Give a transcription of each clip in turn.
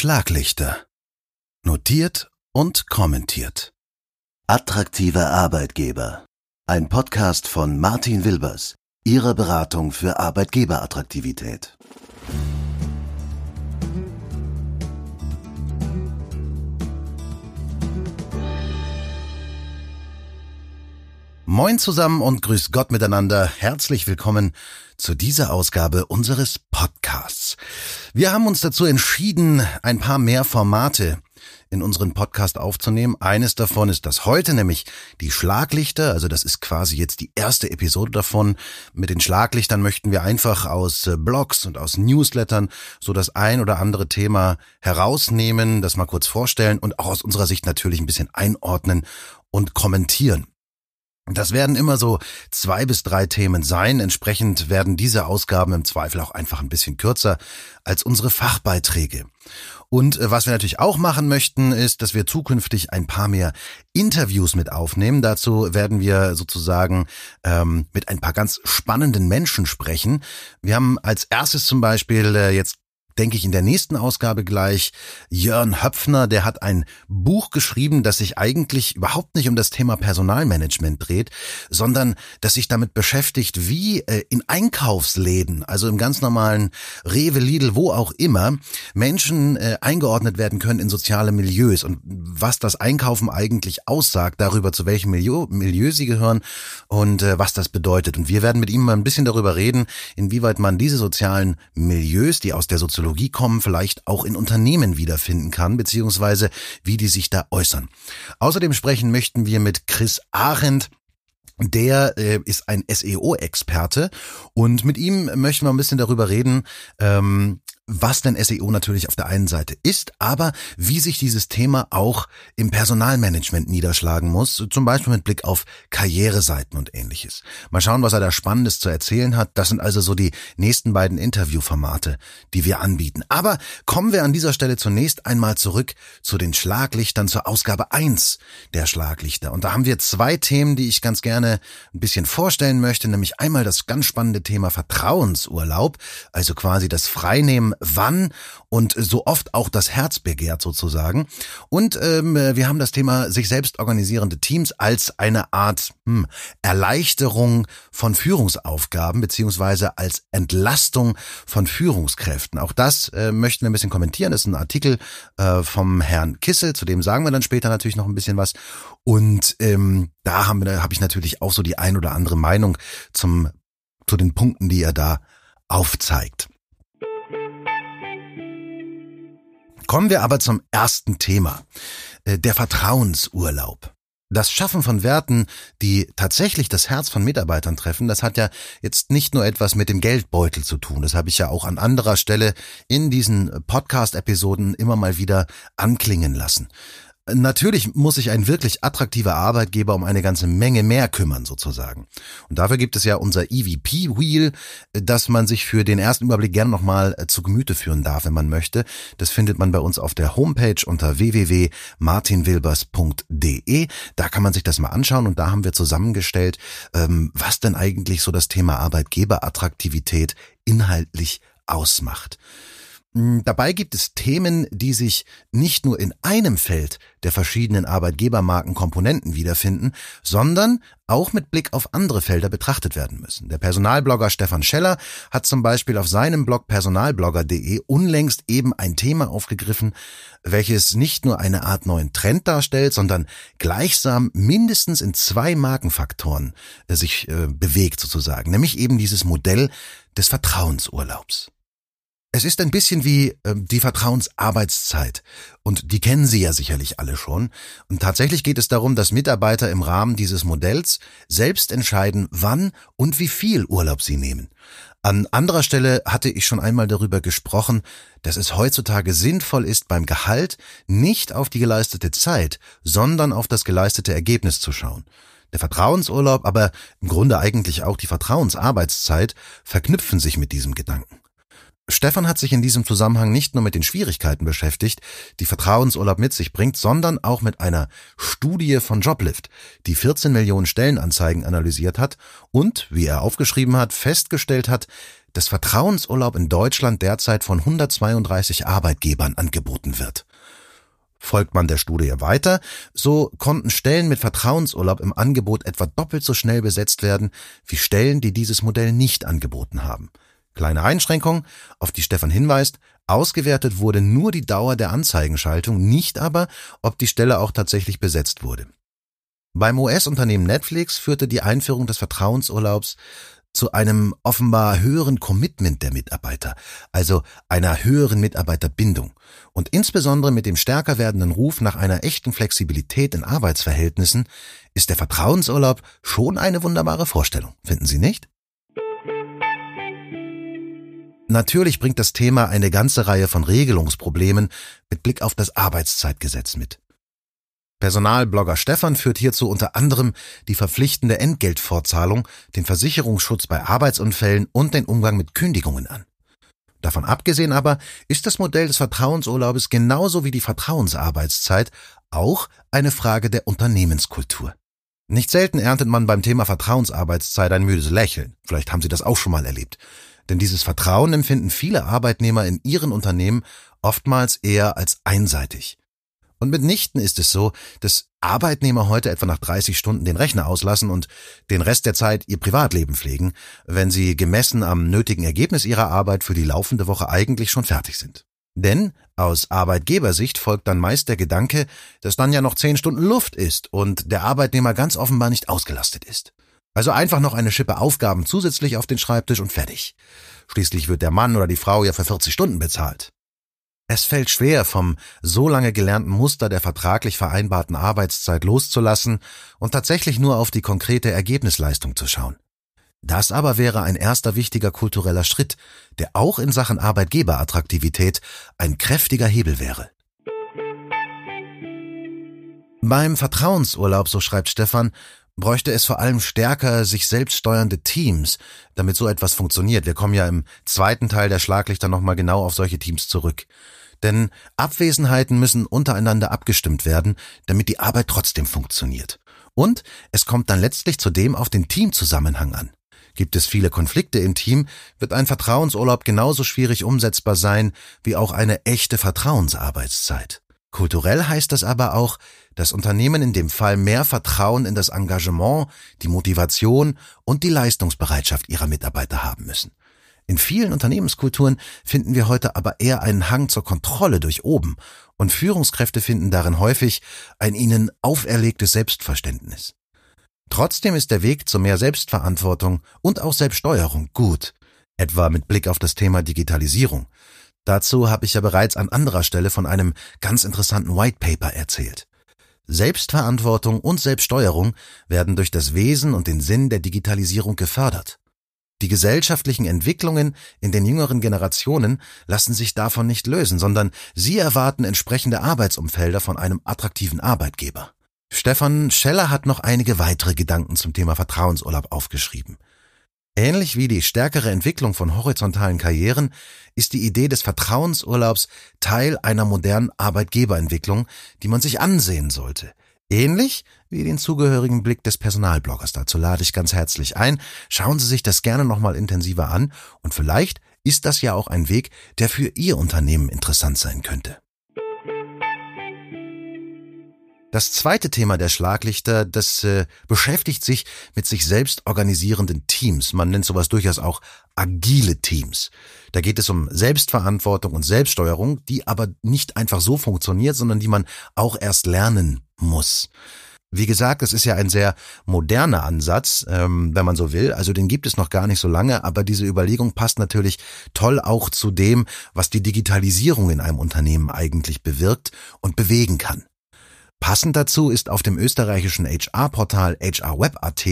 Schlaglichter. Notiert und kommentiert. Attraktiver Arbeitgeber. Ein Podcast von Martin Wilbers, Ihrer Beratung für Arbeitgeberattraktivität. Moin zusammen und grüß Gott miteinander. Herzlich willkommen zu dieser Ausgabe unseres Podcasts. Wir haben uns dazu entschieden, ein paar mehr Formate in unseren Podcast aufzunehmen. Eines davon ist das heute, nämlich die Schlaglichter. Also das ist quasi jetzt die erste Episode davon. Mit den Schlaglichtern möchten wir einfach aus äh, Blogs und aus Newslettern so das ein oder andere Thema herausnehmen, das mal kurz vorstellen und auch aus unserer Sicht natürlich ein bisschen einordnen und kommentieren. Das werden immer so zwei bis drei Themen sein. Entsprechend werden diese Ausgaben im Zweifel auch einfach ein bisschen kürzer als unsere Fachbeiträge. Und äh, was wir natürlich auch machen möchten, ist, dass wir zukünftig ein paar mehr Interviews mit aufnehmen. Dazu werden wir sozusagen ähm, mit ein paar ganz spannenden Menschen sprechen. Wir haben als erstes zum Beispiel äh, jetzt denke ich in der nächsten Ausgabe gleich. Jörn Höpfner, der hat ein Buch geschrieben, das sich eigentlich überhaupt nicht um das Thema Personalmanagement dreht, sondern das sich damit beschäftigt, wie äh, in Einkaufsläden, also im ganz normalen Rewe, Lidl, wo auch immer, Menschen äh, eingeordnet werden können in soziale Milieus und was das Einkaufen eigentlich aussagt, darüber zu welchem Milieu, Milieu sie gehören und äh, was das bedeutet. Und wir werden mit ihm mal ein bisschen darüber reden, inwieweit man diese sozialen Milieus, die aus der Soziologie Technologie kommen, vielleicht auch in Unternehmen wiederfinden kann, beziehungsweise wie die sich da äußern. Außerdem sprechen möchten wir mit Chris Arendt, der äh, ist ein SEO-Experte und mit ihm möchten wir ein bisschen darüber reden, ähm, was denn SEO natürlich auf der einen Seite ist, aber wie sich dieses Thema auch im Personalmanagement niederschlagen muss, zum Beispiel mit Blick auf Karriereseiten und ähnliches. Mal schauen, was er da Spannendes zu erzählen hat. Das sind also so die nächsten beiden Interviewformate, die wir anbieten. Aber kommen wir an dieser Stelle zunächst einmal zurück zu den Schlaglichtern, zur Ausgabe eins der Schlaglichter. Und da haben wir zwei Themen, die ich ganz gerne ein bisschen vorstellen möchte, nämlich einmal das ganz spannende Thema Vertrauensurlaub, also quasi das Freinehmen wann und so oft auch das Herz begehrt sozusagen. Und ähm, wir haben das Thema sich selbst organisierende Teams als eine Art hm, Erleichterung von Führungsaufgaben beziehungsweise als Entlastung von Führungskräften. Auch das äh, möchten wir ein bisschen kommentieren. Das ist ein Artikel äh, vom Herrn Kissel, zu dem sagen wir dann später natürlich noch ein bisschen was. Und ähm, da habe ich natürlich auch so die ein oder andere Meinung zum zu den Punkten, die er da aufzeigt. Kommen wir aber zum ersten Thema, äh, der Vertrauensurlaub. Das Schaffen von Werten, die tatsächlich das Herz von Mitarbeitern treffen, das hat ja jetzt nicht nur etwas mit dem Geldbeutel zu tun. Das habe ich ja auch an anderer Stelle in diesen Podcast-Episoden immer mal wieder anklingen lassen. Natürlich muss sich ein wirklich attraktiver Arbeitgeber um eine ganze Menge mehr kümmern, sozusagen. Und dafür gibt es ja unser EVP-Wheel, das man sich für den ersten Überblick gerne nochmal äh, zu Gemüte führen darf, wenn man möchte. Das findet man bei uns auf der Homepage unter www.martinwilbers.de. Da kann man sich das mal anschauen und da haben wir zusammengestellt, ähm, was denn eigentlich so das Thema Arbeitgeberattraktivität inhaltlich ausmacht. Hm, dabei gibt es Themen, die sich nicht nur in einem Feld der verschiedenen Arbeitgebermarkenkomponenten wiederfinden, sondern auch mit Blick auf andere Felder betrachtet werden müssen. Der Personalblogger Stefan Scheller hat zum Beispiel auf seinem Blog personalblogger.de unlängst eben ein Thema aufgegriffen, welches nicht nur eine Art neuen Trend darstellt, sondern gleichsam mindestens in zwei Markenfaktoren äh, sich äh, bewegt sozusagen, nämlich eben dieses Modell des Vertrauensurlaubs. Es ist ein bisschen wie äh, die Vertrauensarbeitszeit. Und die kennen Sie ja sicherlich alle schon. Und tatsächlich geht es darum, dass Mitarbeiter im Rahmen dieses Modells selbst entscheiden, wann und wie viel Urlaub sie nehmen. An anderer Stelle hatte ich schon einmal darüber gesprochen, dass es heutzutage sinnvoll ist, beim Gehalt nicht auf die geleistete Zeit, sondern auf das geleistete Ergebnis zu schauen. Der Vertrauensurlaub, aber im Grunde eigentlich auch die Vertrauensarbeitszeit verknüpfen sich mit diesem Gedanken. Stefan hat sich in diesem Zusammenhang nicht nur mit den Schwierigkeiten beschäftigt, die Vertrauensurlaub mit sich bringt, sondern auch mit einer Studie von Joblift, die 14 Millionen Stellenanzeigen analysiert hat und, wie er aufgeschrieben hat, festgestellt hat, dass Vertrauensurlaub in Deutschland derzeit von 132 Arbeitgebern angeboten wird. Folgt man der Studie weiter, so konnten Stellen mit Vertrauensurlaub im Angebot etwa doppelt so schnell besetzt werden wie Stellen, die dieses Modell nicht angeboten haben. Kleine Einschränkung, auf die Stefan hinweist, ausgewertet wurde nur die Dauer der Anzeigenschaltung, nicht aber, ob die Stelle auch tatsächlich besetzt wurde. Beim US-Unternehmen Netflix führte die Einführung des Vertrauensurlaubs zu einem offenbar höheren Commitment der Mitarbeiter, also einer höheren Mitarbeiterbindung und insbesondere mit dem stärker werdenden Ruf nach einer echten Flexibilität in Arbeitsverhältnissen ist der Vertrauensurlaub schon eine wunderbare Vorstellung, finden Sie nicht? Natürlich bringt das Thema eine ganze Reihe von Regelungsproblemen mit Blick auf das Arbeitszeitgesetz mit. Personalblogger Stefan führt hierzu unter anderem die verpflichtende Entgeltfortzahlung, den Versicherungsschutz bei Arbeitsunfällen und den Umgang mit Kündigungen an. Davon abgesehen aber ist das Modell des Vertrauensurlaubes genauso wie die Vertrauensarbeitszeit auch eine Frage der Unternehmenskultur. Nicht selten erntet man beim Thema Vertrauensarbeitszeit ein müdes Lächeln. Vielleicht haben Sie das auch schon mal erlebt. Denn dieses Vertrauen empfinden viele Arbeitnehmer in ihren Unternehmen oftmals eher als einseitig. Und mitnichten ist es so, dass Arbeitnehmer heute etwa nach 30 Stunden den Rechner auslassen und den Rest der Zeit ihr Privatleben pflegen, wenn sie gemessen am nötigen Ergebnis ihrer Arbeit für die laufende Woche eigentlich schon fertig sind. Denn aus Arbeitgebersicht folgt dann meist der Gedanke, dass dann ja noch 10 Stunden Luft ist und der Arbeitnehmer ganz offenbar nicht ausgelastet ist. Also einfach noch eine Schippe Aufgaben zusätzlich auf den Schreibtisch und fertig. Schließlich wird der Mann oder die Frau ja für 40 Stunden bezahlt. Es fällt schwer, vom so lange gelernten Muster der vertraglich vereinbarten Arbeitszeit loszulassen und tatsächlich nur auf die konkrete Ergebnisleistung zu schauen. Das aber wäre ein erster wichtiger kultureller Schritt, der auch in Sachen Arbeitgeberattraktivität ein kräftiger Hebel wäre. Beim Vertrauensurlaub, so schreibt Stefan, bräuchte es vor allem stärker sich selbst steuernde Teams, damit so etwas funktioniert. Wir kommen ja im zweiten Teil der Schlaglichter nochmal genau auf solche Teams zurück. Denn Abwesenheiten müssen untereinander abgestimmt werden, damit die Arbeit trotzdem funktioniert. Und es kommt dann letztlich zudem auf den Teamzusammenhang an. Gibt es viele Konflikte im Team, wird ein Vertrauensurlaub genauso schwierig umsetzbar sein wie auch eine echte Vertrauensarbeitszeit. Kulturell heißt das aber auch, dass Unternehmen in dem Fall mehr Vertrauen in das Engagement, die Motivation und die Leistungsbereitschaft ihrer Mitarbeiter haben müssen. In vielen Unternehmenskulturen finden wir heute aber eher einen Hang zur Kontrolle durch oben und Führungskräfte finden darin häufig ein ihnen auferlegtes Selbstverständnis. Trotzdem ist der Weg zu mehr Selbstverantwortung und auch Selbststeuerung gut, etwa mit Blick auf das Thema Digitalisierung. Dazu habe ich ja bereits an anderer Stelle von einem ganz interessanten White Paper erzählt. Selbstverantwortung und Selbststeuerung werden durch das Wesen und den Sinn der Digitalisierung gefördert. Die gesellschaftlichen Entwicklungen in den jüngeren Generationen lassen sich davon nicht lösen, sondern sie erwarten entsprechende Arbeitsumfelder von einem attraktiven Arbeitgeber. Stefan Scheller hat noch einige weitere Gedanken zum Thema Vertrauensurlaub aufgeschrieben. Ähnlich wie die stärkere Entwicklung von horizontalen Karrieren ist die Idee des Vertrauensurlaubs Teil einer modernen Arbeitgeberentwicklung, die man sich ansehen sollte – Ähnlich wie den zugehörigen Blick des Personalbloggers. Dazu lade ich ganz herzlich ein. Schauen Sie sich das gerne nochmal intensiver an und vielleicht ist das ja auch ein Weg, der für Ihr Unternehmen interessant sein könnte. Das zweite Thema der Schlaglichter, das äh, beschäftigt sich mit sich selbst organisierenden Teams. Man nennt sowas durchaus auch agile Teams. Da geht es um Selbstverantwortung und Selbststeuerung, die aber nicht einfach so funktioniert, sondern die man auch erst lernen muss. Wie gesagt, es ist ja ein sehr moderner Ansatz, ähm, wenn man so will. Also den gibt es noch gar nicht so lange, aber diese Überlegung passt natürlich toll auch zu dem, was die Digitalisierung in einem Unternehmen eigentlich bewirkt und bewegen kann. Passend dazu ist auf dem österreichischen HR-Portal HRWeb.at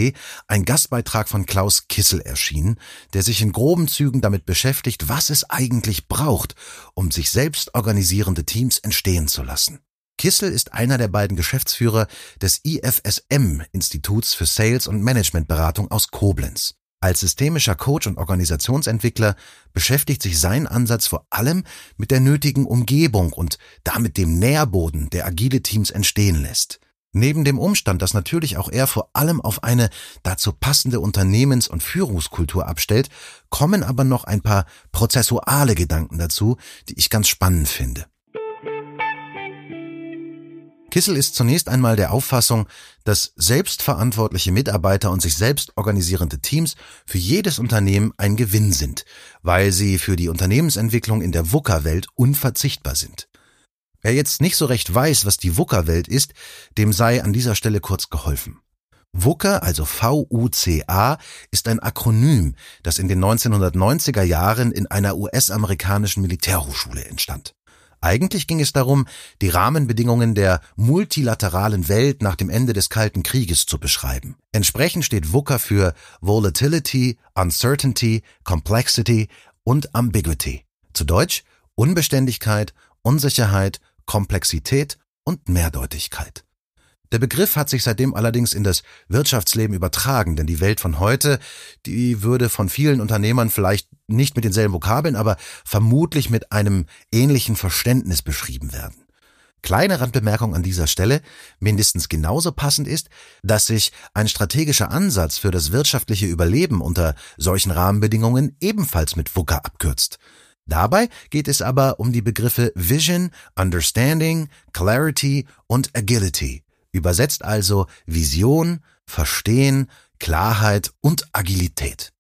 ein Gastbeitrag von Klaus Kissel erschienen, der sich in groben Zügen damit beschäftigt, was es eigentlich braucht, um sich selbst organisierende Teams entstehen zu lassen. Kissel ist einer der beiden Geschäftsführer des IFSM Instituts für Sales und Managementberatung aus Koblenz. Als systemischer Coach und Organisationsentwickler beschäftigt sich sein Ansatz vor allem mit der nötigen Umgebung und damit dem Nährboden, der agile Teams entstehen lässt. Neben dem Umstand, dass natürlich auch er vor allem auf eine dazu passende Unternehmens- und Führungskultur abstellt, kommen aber noch ein paar prozessuale Gedanken dazu, die ich ganz spannend finde. Kissel ist zunächst einmal der Auffassung, dass selbstverantwortliche Mitarbeiter und sich selbst organisierende Teams für jedes Unternehmen ein Gewinn sind, weil sie für die Unternehmensentwicklung in der VUCA-Welt unverzichtbar sind. Wer jetzt nicht so recht weiß, was die VUCA-Welt ist, dem sei an dieser Stelle kurz geholfen. VUCA, also V-U-C-A, ist ein Akronym, das in den 1990er Jahren in einer US-amerikanischen Militärhochschule entstand. Eigentlich ging es darum, die Rahmenbedingungen der multilateralen Welt nach dem Ende des Kalten Krieges zu beschreiben. Entsprechend steht VUCA für Volatility, Uncertainty, Complexity und Ambiguity. Zu Deutsch Unbeständigkeit, Unsicherheit, Komplexität und Mehrdeutigkeit. Der Begriff hat sich seitdem allerdings in das Wirtschaftsleben übertragen, denn die Welt von heute, die würde von vielen Unternehmern vielleicht nicht mit denselben Vokabeln, aber vermutlich mit einem ähnlichen Verständnis beschrieben werden. Kleine Randbemerkung an dieser Stelle, mindestens genauso passend ist, dass sich ein strategischer Ansatz für das wirtschaftliche Überleben unter solchen Rahmenbedingungen ebenfalls mit VUCA abkürzt. Dabei geht es aber um die Begriffe Vision, Understanding, Clarity und Agility. Übersetzt also Vision, Verstehen, Klarheit und Agilität.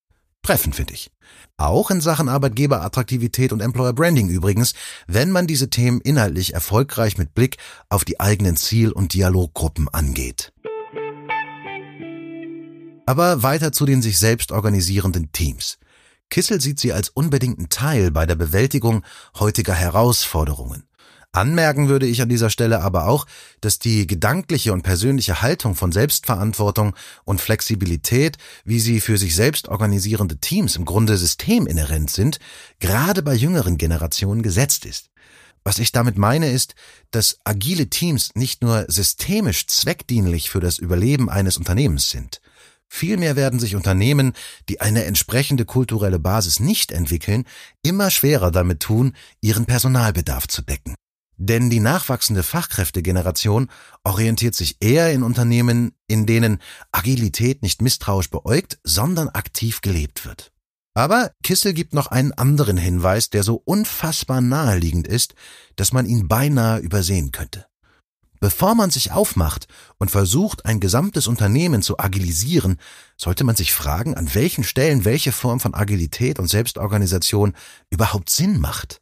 Treffend finde ich. Auch in Sachen Arbeitgeberattraktivität und Employer Branding übrigens, wenn man diese Themen inhaltlich erfolgreich mit Blick auf die eigenen Ziel- und Dialoggruppen angeht. Aber weiter zu den sich selbst organisierenden Teams. Kissel sieht sie als unbedingten Teil bei der Bewältigung heutiger Herausforderungen. Anmerken würde ich an dieser Stelle aber auch, dass die gedankliche und persönliche Haltung von Selbstverantwortung und Flexibilität, wie sie für sich selbst organisierende Teams im Grunde systeminhärent sind, gerade bei jüngeren Generationen gesetzt ist. Was ich damit meine ist, dass agile Teams nicht nur systemisch zweckdienlich für das Überleben eines Unternehmens sind. Vielmehr werden sich Unternehmen, die eine entsprechende kulturelle Basis nicht entwickeln, immer schwerer damit tun, ihren Personalbedarf zu decken. Denn die nachwachsende Fachkräftegeneration orientiert sich eher in Unternehmen, in denen Agilität nicht misstrauisch beäugt, sondern aktiv gelebt wird. Aber Kissel gibt noch einen anderen Hinweis, der so unfassbar naheliegend ist, dass man ihn beinahe übersehen könnte. Bevor man sich aufmacht und versucht, ein gesamtes Unternehmen zu agilisieren, sollte man sich fragen, an welchen Stellen welche Form von Agilität und Selbstorganisation überhaupt Sinn macht.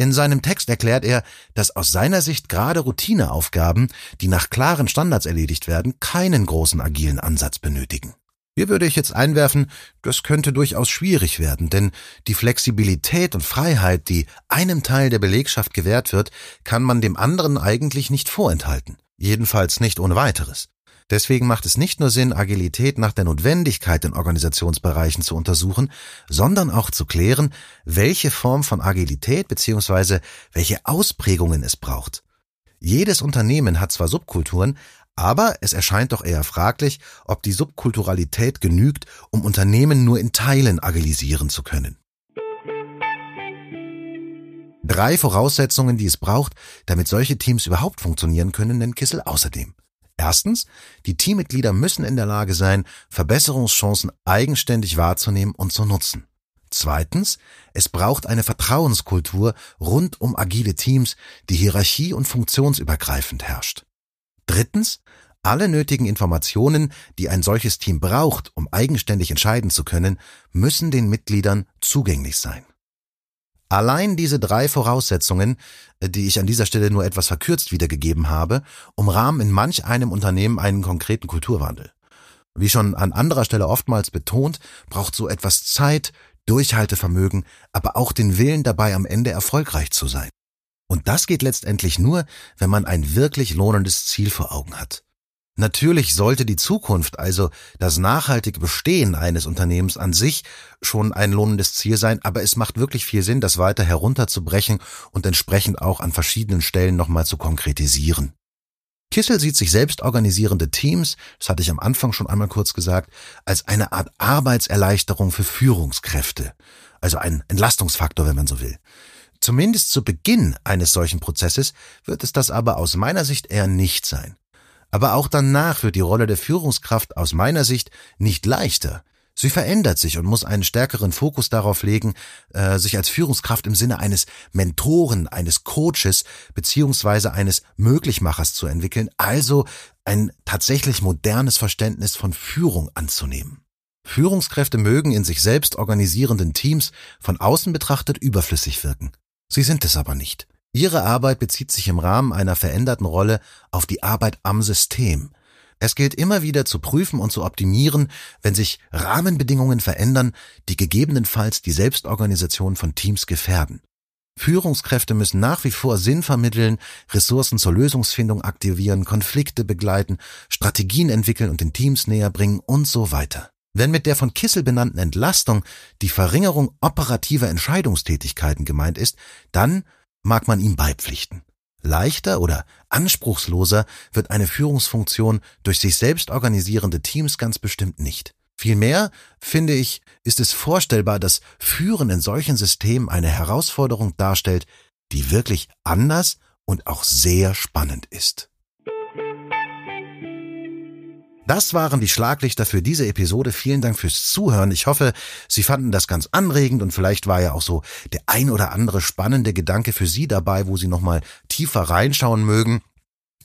In seinem Text erklärt er, dass aus seiner Sicht gerade Routineaufgaben, die nach klaren Standards erledigt werden, keinen großen agilen Ansatz benötigen. Hier würde ich jetzt einwerfen, das könnte durchaus schwierig werden, denn die Flexibilität und Freiheit, die einem Teil der Belegschaft gewährt wird, kann man dem anderen eigentlich nicht vorenthalten. Jedenfalls nicht ohne weiteres. Deswegen macht es nicht nur Sinn, Agilität nach der Notwendigkeit in Organisationsbereichen zu untersuchen, sondern auch zu klären, welche Form von Agilität bzw. welche Ausprägungen es braucht. Jedes Unternehmen hat zwar Subkulturen, aber es erscheint doch eher fraglich, ob die Subkulturalität genügt, um Unternehmen nur in Teilen agilisieren zu können. Drei Voraussetzungen, die es braucht, damit solche Teams überhaupt funktionieren können, nennt Kissel außerdem. Erstens, die Teammitglieder müssen in der Lage sein, Verbesserungschancen eigenständig wahrzunehmen und zu nutzen. Zweitens, es braucht eine Vertrauenskultur rund um agile Teams, die hierarchie- und funktionsübergreifend herrscht. Drittens, alle nötigen Informationen, die ein solches Team braucht, um eigenständig entscheiden zu können, müssen den Mitgliedern zugänglich sein. Allein diese drei Voraussetzungen, die ich an dieser Stelle nur etwas verkürzt wiedergegeben habe, umrahmen in manch einem Unternehmen einen konkreten Kulturwandel. Wie schon an anderer Stelle oftmals betont, braucht so etwas Zeit, Durchhaltevermögen, aber auch den Willen dabei am Ende erfolgreich zu sein. Und das geht letztendlich nur, wenn man ein wirklich lohnendes Ziel vor Augen hat. Natürlich sollte die Zukunft, also das nachhaltige Bestehen eines Unternehmens an sich, schon ein lohnendes Ziel sein, aber es macht wirklich viel Sinn, das weiter herunterzubrechen und entsprechend auch an verschiedenen Stellen nochmal zu konkretisieren. Kissel sieht sich selbst organisierende Teams, das hatte ich am Anfang schon einmal kurz gesagt, als eine Art Arbeitserleichterung für Führungskräfte, also ein Entlastungsfaktor, wenn man so will. Zumindest zu Beginn eines solchen Prozesses wird es das aber aus meiner Sicht eher nicht sein. Aber auch danach wird die Rolle der Führungskraft aus meiner Sicht nicht leichter. Sie verändert sich und muss einen stärkeren Fokus darauf legen, äh, sich als Führungskraft im Sinne eines Mentoren, eines Coaches beziehungsweise eines Möglichmachers zu entwickeln, also ein tatsächlich modernes Verständnis von Führung anzunehmen. Führungskräfte mögen in sich selbst organisierenden Teams von außen betrachtet überflüssig wirken. Sie sind es aber nicht. Ihre Arbeit bezieht sich im Rahmen einer veränderten Rolle auf die Arbeit am System, es gilt immer wieder zu prüfen und zu optimieren, wenn sich Rahmenbedingungen verändern, die gegebenenfalls die Selbstorganisation von Teams gefährden. Führungskräfte müssen nach wie vor Sinn vermitteln, Ressourcen zur Lösungsfindung aktivieren, Konflikte begleiten, Strategien entwickeln und den Teams näher bringen und so weiter. Wenn mit der von Kissel benannten Entlastung die Verringerung operativer Entscheidungstätigkeiten gemeint ist, dann mag man ihm beipflichten. Leichter oder anspruchsloser wird eine Führungsfunktion durch sich selbst organisierende Teams ganz bestimmt nicht. Vielmehr, finde ich, ist es vorstellbar, dass Führen in solchen Systemen eine Herausforderung darstellt, die wirklich anders und auch sehr spannend ist. Das waren die Schlaglichter für diese Episode. Vielen Dank fürs Zuhören. Ich hoffe, Sie fanden das ganz anregend und vielleicht war ja auch so der ein oder andere spannende Gedanke für Sie dabei, wo Sie nochmal tiefer reinschauen mögen.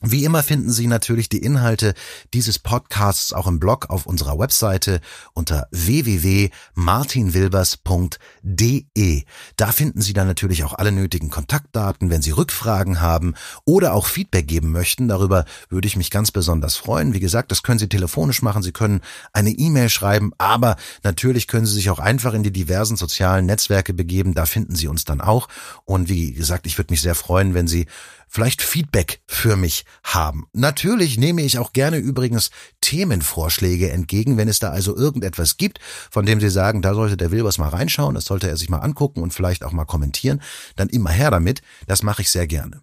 Wie immer finden Sie natürlich die Inhalte dieses Podcasts auch im Blog auf unserer Webseite unter www.martinwilbers.de. Da finden Sie dann natürlich auch alle nötigen Kontaktdaten, wenn Sie Rückfragen haben oder auch Feedback geben möchten. Darüber würde ich mich ganz besonders freuen. Wie gesagt, das können Sie telefonisch machen. Sie können eine E-Mail schreiben, aber natürlich können Sie sich auch einfach in die diversen sozialen Netzwerke begeben. Da finden Sie uns dann auch. Und wie gesagt, ich würde mich sehr freuen, wenn Sie vielleicht Feedback für mich haben. Natürlich nehme ich auch gerne übrigens Themenvorschläge entgegen, wenn es da also irgendetwas gibt, von dem Sie sagen, da sollte der Wilbers mal reinschauen, das sollte er sich mal angucken und vielleicht auch mal kommentieren, dann immer her damit. Das mache ich sehr gerne.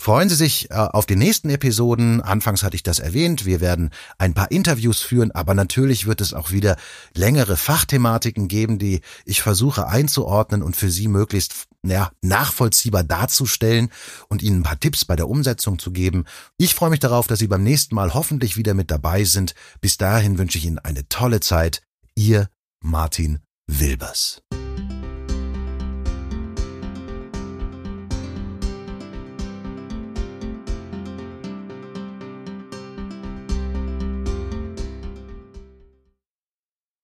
Freuen Sie sich äh, auf die nächsten Episoden. Anfangs hatte ich das erwähnt. Wir werden ein paar Interviews führen, aber natürlich wird es auch wieder längere Fachthematiken geben, die ich versuche einzuordnen und für Sie möglichst ja, nachvollziehbar darzustellen und Ihnen ein paar Tipps bei der Umsetzung zu geben. Ich freue mich darauf, dass Sie beim nächsten Mal hoffentlich wieder mit dabei sind. Bis dahin wünsche ich Ihnen eine tolle Zeit. Ihr Martin Wilbers.